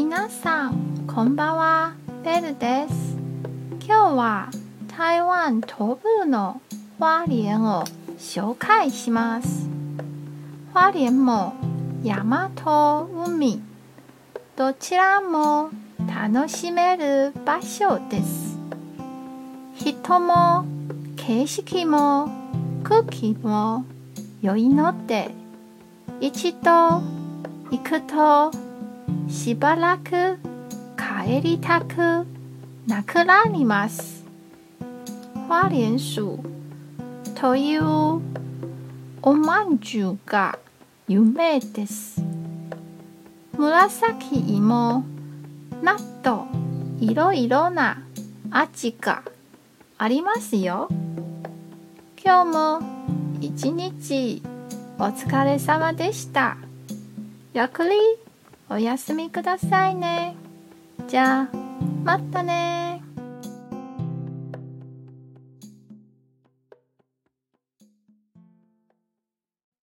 皆さん、こんばんは。ベルです。今日は台湾東部の花蓮を紹介します。花蓮も山と海、どちらも楽しめる場所です。人も景色も空気も良いので、一度行くとしばらく帰りたくなくなります。花蓮酒というおまんじゅうが有名です。紫芋などいろいろな味がありますよ。今日も一日お疲れ様でした。ゆっくりおやすみくださいね。じゃあ、またね